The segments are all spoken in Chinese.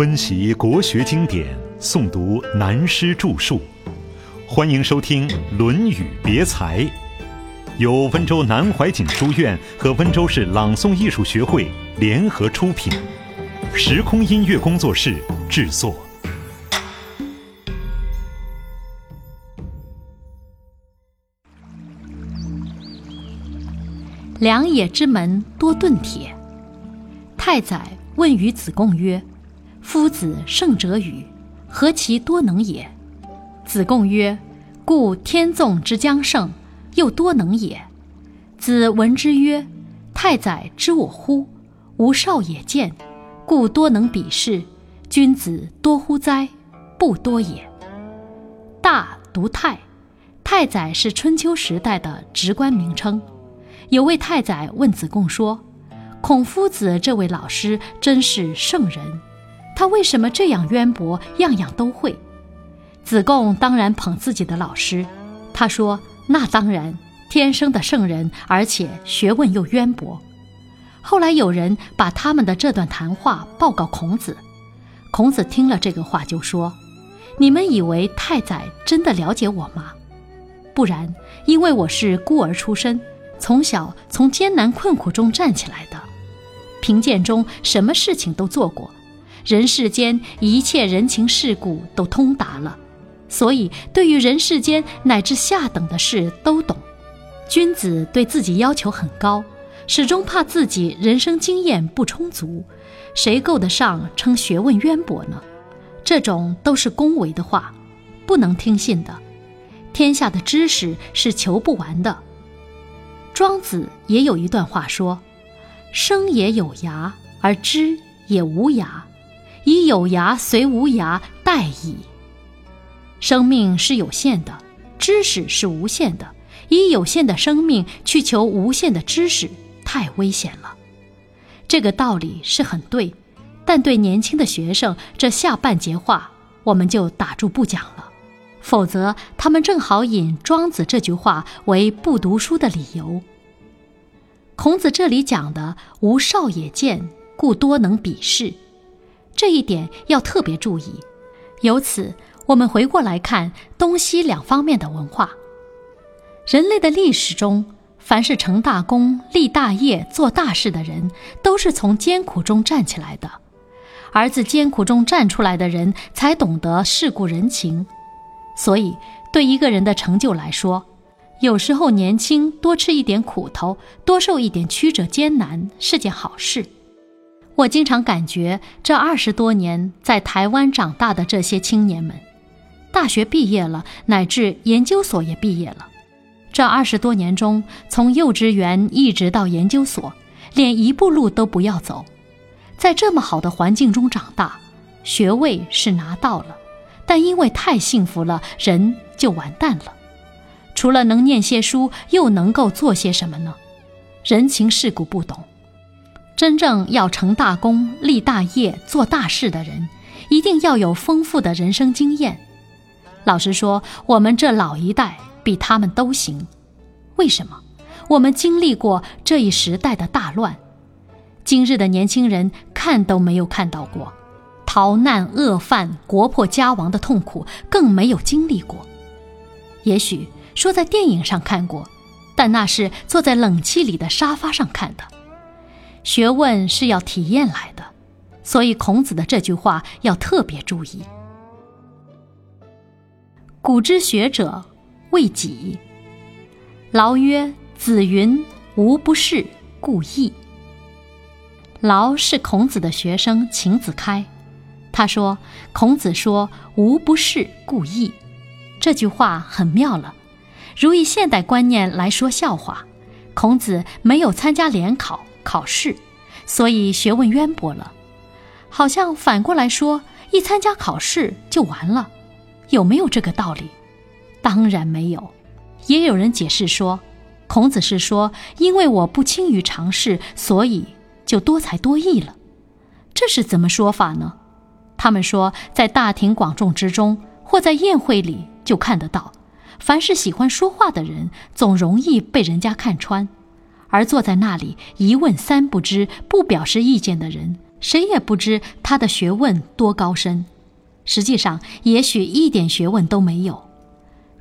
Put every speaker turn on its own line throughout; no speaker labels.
温习国学经典，诵读南师著述，欢迎收听《论语别裁》，由温州南怀瑾书院和温州市朗诵艺术学会联合出品，时空音乐工作室制作。
良野之门多盾铁。太宰问于子贡曰：“夫子圣者与？何其多能也？”子贡曰：“故天纵之将胜，又多能也。”子闻之曰：“太宰知我乎？吾少也见，故多能比视。君子多乎哉？不多也。”大读太，太宰是春秋时代的职官名称。有位太宰问子贡说：“孔夫子这位老师真是圣人，他为什么这样渊博，样样都会？”子贡当然捧自己的老师，他说：“那当然，天生的圣人，而且学问又渊博。”后来有人把他们的这段谈话报告孔子，孔子听了这个话就说：“你们以为太宰真的了解我吗？不然，因为我是孤儿出身。”从小从艰难困苦中站起来的，贫贱中什么事情都做过，人世间一切人情世故都通达了，所以对于人世间乃至下等的事都懂。君子对自己要求很高，始终怕自己人生经验不充足，谁够得上称学问渊博呢？这种都是恭维的话，不能听信的。天下的知识是求不完的。庄子也有一段话说：“生也有涯，而知也无涯，以有涯随无涯，殆矣。”生命是有限的，知识是无限的，以有限的生命去求无限的知识，太危险了。这个道理是很对，但对年轻的学生，这下半截话我们就打住不讲了。否则，他们正好引庄子这句话为不读书的理由。孔子这里讲的“吾少也见，故多能比视”，这一点要特别注意。由此，我们回过来看东西两方面的文化。人类的历史中，凡是成大功、立大业、做大事的人，都是从艰苦中站起来的，而自艰苦中站出来的人，才懂得世故人情。所以，对一个人的成就来说，有时候年轻多吃一点苦头，多受一点曲折艰难是件好事。我经常感觉，这二十多年在台湾长大的这些青年们，大学毕业了，乃至研究所也毕业了。这二十多年中，从幼稚园一直到研究所，连一步路都不要走，在这么好的环境中长大，学位是拿到了。但因为太幸福了，人就完蛋了。除了能念些书，又能够做些什么呢？人情世故不懂。真正要成大功、立大业、做大事的人，一定要有丰富的人生经验。老实说，我们这老一代比他们都行。为什么？我们经历过这一时代的大乱，今日的年轻人看都没有看到过。逃难、饿饭、国破家亡的痛苦更没有经历过。也许说在电影上看过，但那是坐在冷气里的沙发上看的。学问是要体验来的，所以孔子的这句话要特别注意。古之学者为己。劳曰：“子云：‘无不是，故意。’”劳是孔子的学生秦子开。他说：“孔子说‘无不是故意’，这句话很妙了。如以现代观念来说笑话，孔子没有参加联考考试，所以学问渊博了。好像反过来说，一参加考试就完了，有没有这个道理？当然没有。也有人解释说，孔子是说，因为我不轻于尝试，所以就多才多艺了。这是怎么说法呢？”他们说，在大庭广众之中，或在宴会里就看得到，凡是喜欢说话的人，总容易被人家看穿；而坐在那里一问三不知、不表示意见的人，谁也不知他的学问多高深。实际上，也许一点学问都没有。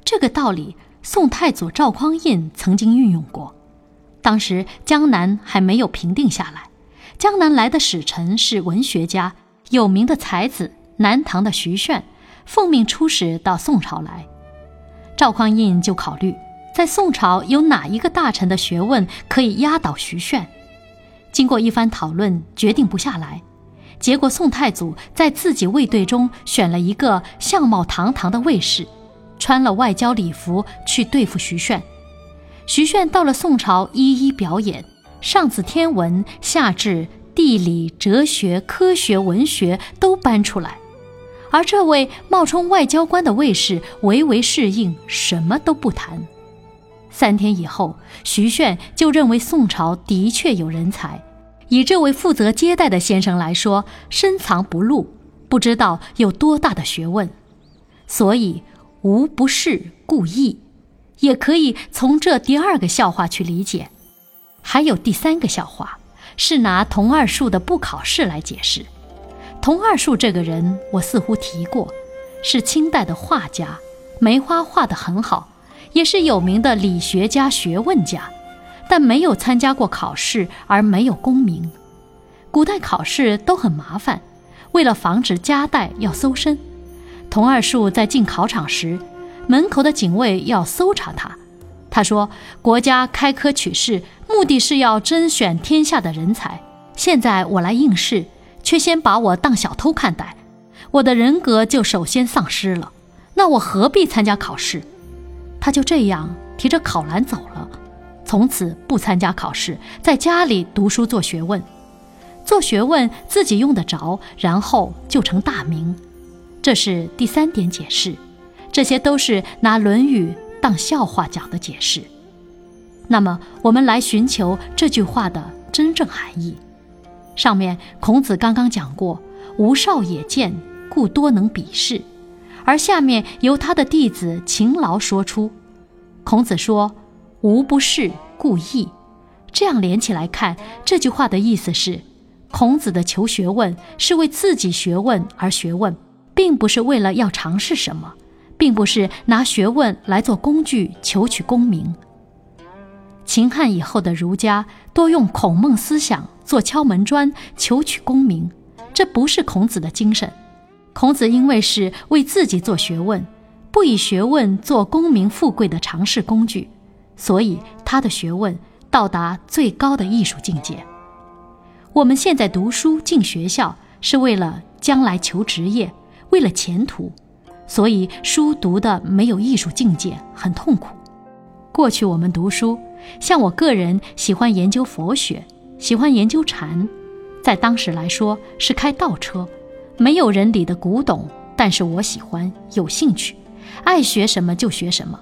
这个道理，宋太祖赵匡胤曾经运用过。当时江南还没有平定下来，江南来的使臣是文学家，有名的才子南唐的徐铉，奉命出使到宋朝来。赵匡胤就考虑，在宋朝有哪一个大臣的学问可以压倒徐铉。经过一番讨论，决定不下来。结果，宋太祖在自己卫队中选了一个相貌堂堂的卫士，穿了外交礼服去对付徐铉。徐铉到了宋朝，一一表演，上自天文，下至地理、哲学、科学、文学都搬出来。而这位冒充外交官的卫士唯唯适应，什么都不谈。三天以后，徐铉就认为宋朝的确有人才。以这位负责接待的先生来说，深藏不露，不知道有多大的学问，所以无不是故意，也可以从这第二个笑话去理解。还有第三个笑话，是拿童二树的不考试来解释。童二树这个人，我似乎提过，是清代的画家，梅花画得很好，也是有名的理学家、学问家。但没有参加过考试，而没有功名。古代考试都很麻烦，为了防止夹带要搜身。童二树在进考场时，门口的警卫要搜查他。他说：“国家开科取士，目的是要甄选天下的人才。现在我来应试，却先把我当小偷看待，我的人格就首先丧失了。那我何必参加考试？”他就这样提着考篮走了。从此不参加考试，在家里读书做学问，做学问自己用得着，然后就成大名。这是第三点解释，这些都是拿《论语》当笑话讲的解释。那么，我们来寻求这句话的真正含义。上面孔子刚刚讲过“吾少也见，故多能比视”，而下面由他的弟子勤劳说出，孔子说。无不是故意，这样连起来看，这句话的意思是：孔子的求学问是为自己学问而学问，并不是为了要尝试什么，并不是拿学问来做工具求取功名。秦汉以后的儒家多用孔孟思想做敲门砖求取功名，这不是孔子的精神。孔子因为是为自己做学问，不以学问做功名富贵的尝试工具。所以他的学问到达最高的艺术境界。我们现在读书进学校是为了将来求职业，为了前途，所以书读的没有艺术境界，很痛苦。过去我们读书，像我个人喜欢研究佛学，喜欢研究禅，在当时来说是开倒车，没有人理的古董，但是我喜欢，有兴趣，爱学什么就学什么。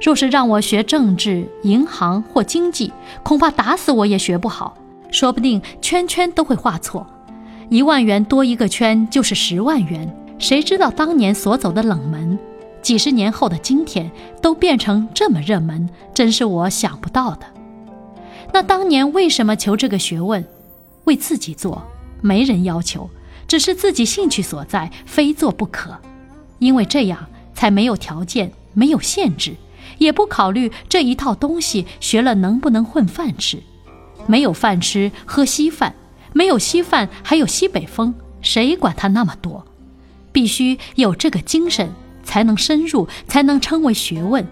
若是让我学政治、银行或经济，恐怕打死我也学不好，说不定圈圈都会画错。一万元多一个圈就是十万元，谁知道当年所走的冷门，几十年后的今天都变成这么热门，真是我想不到的。那当年为什么求这个学问？为自己做，没人要求，只是自己兴趣所在，非做不可。因为这样才没有条件，没有限制。也不考虑这一套东西学了能不能混饭吃，没有饭吃喝稀饭，没有稀饭还有西北风，谁管他那么多？必须有这个精神才能深入，才能称为学问。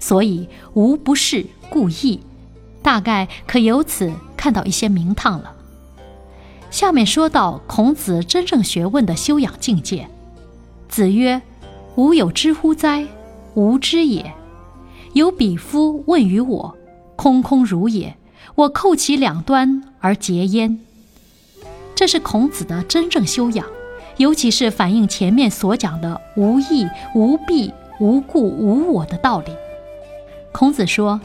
所以无不是故意，大概可由此看到一些名堂了。下面说到孔子真正学问的修养境界，子曰：“吾有知乎哉？吾知也。”有鄙夫问于我，空空如也。我叩其两端而结焉。这是孔子的真正修养，尤其是反映前面所讲的无义、无弊、无故、无我的道理。孔子说：“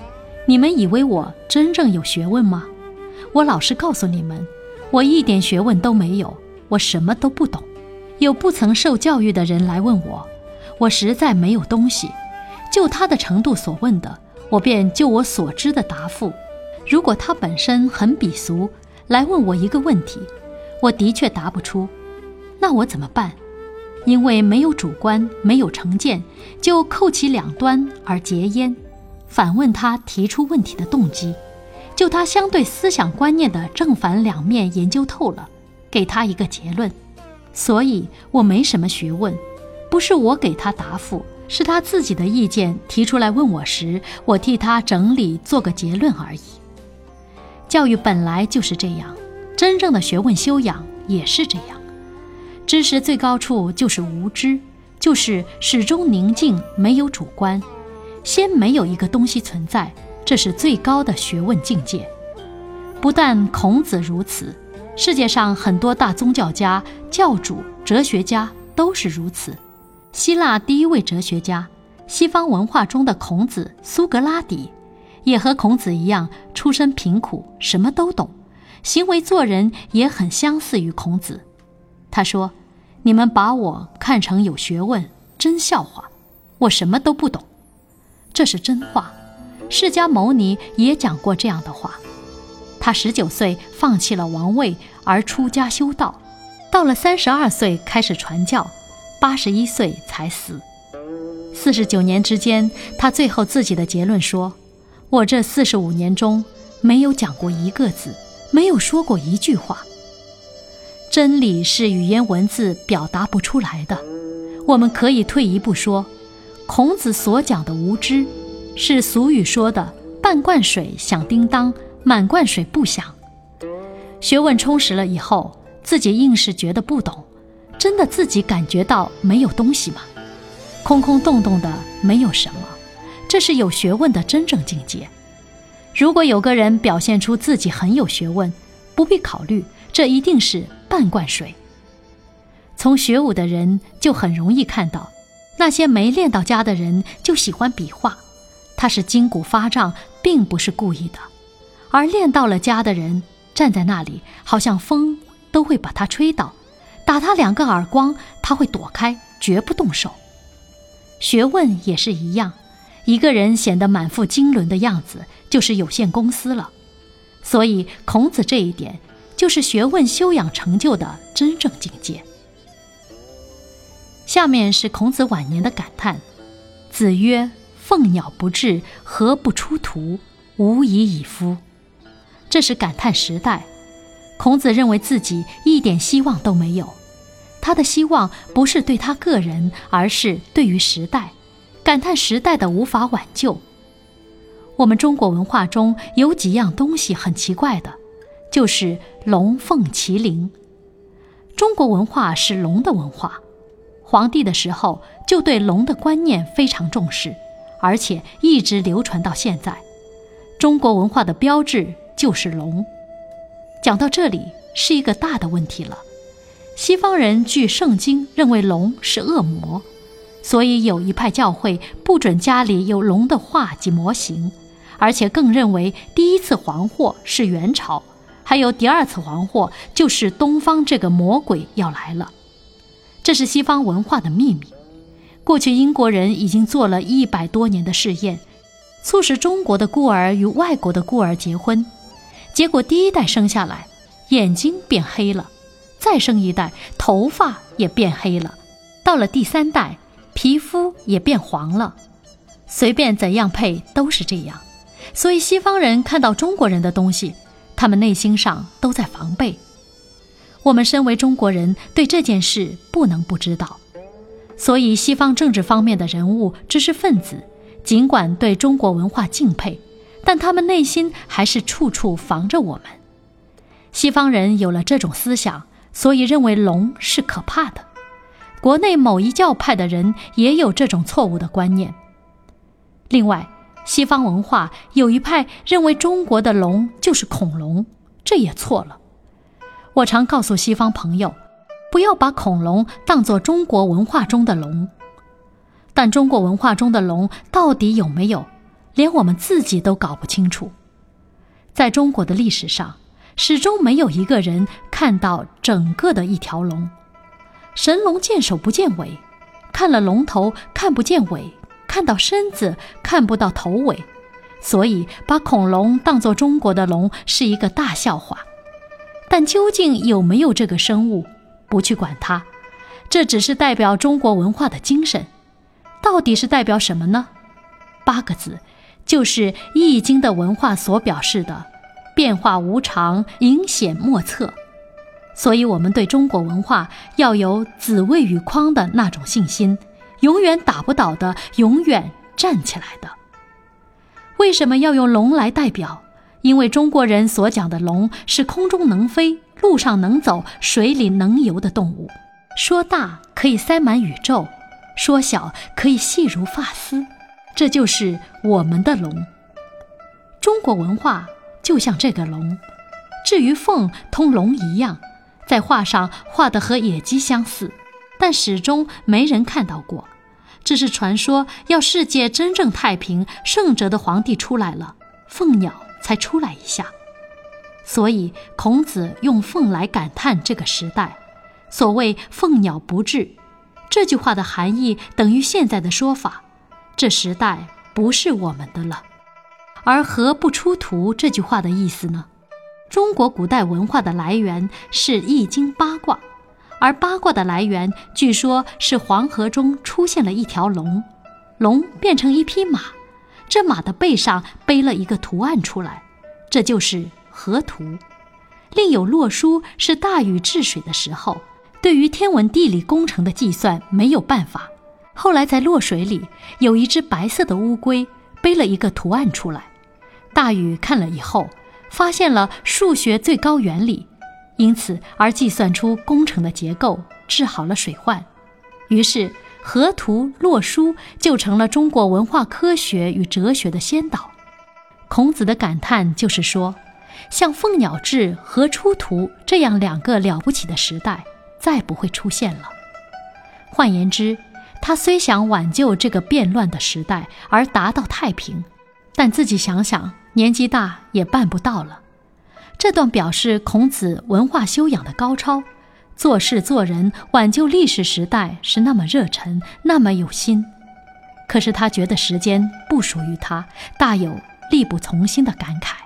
你们以为我真正有学问吗？我老实告诉你们，我一点学问都没有，我什么都不懂。有不曾受教育的人来问我，我实在没有东西。”就他的程度所问的，我便就我所知的答复。如果他本身很鄙俗，来问我一个问题，我的确答不出。那我怎么办？因为没有主观，没有成见，就扣其两端而结焉。反问他提出问题的动机，就他相对思想观念的正反两面研究透了，给他一个结论。所以我没什么学问，不是我给他答复，是他自己的意见提出来问我时，我替他整理做个结论而已。教育本来就是这样，真正的学问修养也是这样。知识最高处就是无知，就是始终宁静，没有主观，先没有一个东西存在，这是最高的学问境界。不但孔子如此。世界上很多大宗教家、教主、哲学家都是如此。希腊第一位哲学家，西方文化中的孔子苏格拉底，也和孔子一样出身贫苦，什么都懂，行为做人也很相似于孔子。他说：“你们把我看成有学问，真笑话！我什么都不懂。”这是真话。释迦牟尼也讲过这样的话。他十九岁放弃了王位而出家修道，到了三十二岁开始传教，八十一岁才死。四十九年之间，他最后自己的结论说：“我这四十五年中没有讲过一个字，没有说过一句话。真理是语言文字表达不出来的。我们可以退一步说，孔子所讲的无知，是俗语说的‘半罐水响叮当’。”满罐水不响，学问充实了以后，自己硬是觉得不懂，真的自己感觉到没有东西吗？空空洞洞的，没有什么，这是有学问的真正境界。如果有个人表现出自己很有学问，不必考虑，这一定是半罐水。从学武的人就很容易看到，那些没练到家的人就喜欢比划，他是筋骨发胀，并不是故意的。而练到了家的人站在那里，好像风都会把他吹倒，打他两个耳光，他会躲开，绝不动手。学问也是一样，一个人显得满腹经纶的样子，就是有限公司了。所以孔子这一点，就是学问修养成就的真正境界。下面是孔子晚年的感叹：“子曰：‘凤鸟不至，何不出图？无以以夫。’”这是感叹时代，孔子认为自己一点希望都没有，他的希望不是对他个人，而是对于时代，感叹时代的无法挽救。我们中国文化中有几样东西很奇怪的，就是龙凤麒麟。中国文化是龙的文化，皇帝的时候就对龙的观念非常重视，而且一直流传到现在。中国文化的标志。就是龙。讲到这里是一个大的问题了。西方人据圣经认为龙是恶魔，所以有一派教会不准家里有龙的画及模型，而且更认为第一次黄祸是元朝，还有第二次黄祸就是东方这个魔鬼要来了。这是西方文化的秘密。过去英国人已经做了一百多年的试验，促使中国的孤儿与外国的孤儿结婚。结果第一代生下来，眼睛变黑了，再生一代头发也变黑了，到了第三代，皮肤也变黄了。随便怎样配都是这样，所以西方人看到中国人的东西，他们内心上都在防备。我们身为中国人，对这件事不能不知道。所以西方政治方面的人物、知识分子，尽管对中国文化敬佩。但他们内心还是处处防着我们。西方人有了这种思想，所以认为龙是可怕的。国内某一教派的人也有这种错误的观念。另外，西方文化有一派认为中国的龙就是恐龙，这也错了。我常告诉西方朋友，不要把恐龙当作中国文化中的龙。但中国文化中的龙到底有没有？连我们自己都搞不清楚，在中国的历史上，始终没有一个人看到整个的一条龙。神龙见首不见尾，看了龙头看不见尾，看到身子看不到头尾，所以把恐龙当作中国的龙是一个大笑话。但究竟有没有这个生物，不去管它，这只是代表中国文化的精神。到底是代表什么呢？八个字，就是《易经》的文化所表示的“变化无常，隐显莫测”。所以，我们对中国文化要有子谓与匡的那种信心，永远打不倒的，永远站起来的。为什么要用龙来代表？因为中国人所讲的龙是空中能飞、路上能走、水里能游的动物。说大可以塞满宇宙，说小可以细如发丝，这就是我们的龙。中国文化就像这个龙。至于凤，同龙一样。在画上画的和野鸡相似，但始终没人看到过。这是传说，要世界真正太平，圣哲的皇帝出来了，凤鸟才出来一下。所以孔子用凤来感叹这个时代。所谓“凤鸟不至”，这句话的含义等于现在的说法：这时代不是我们的了。而“何不出图”这句话的意思呢？中国古代文化的来源是《易经》八卦，而八卦的来源据说是黄河中出现了一条龙，龙变成一匹马，这马的背上背了一个图案出来，这就是河图。另有洛书是大禹治水的时候，对于天文地理工程的计算没有办法，后来在洛水里有一只白色的乌龟背了一个图案出来，大禹看了以后。发现了数学最高原理，因此而计算出工程的结构，治好了水患。于是河图洛书就成了中国文化科学与哲学的先导。孔子的感叹就是说，像凤鸟志、河出图这样两个了不起的时代，再不会出现了。换言之，他虽想挽救这个变乱的时代而达到太平，但自己想想。年纪大也办不到了，这段表示孔子文化修养的高超，做事做人挽救历史时代是那么热忱，那么有心。可是他觉得时间不属于他，大有力不从心的感慨。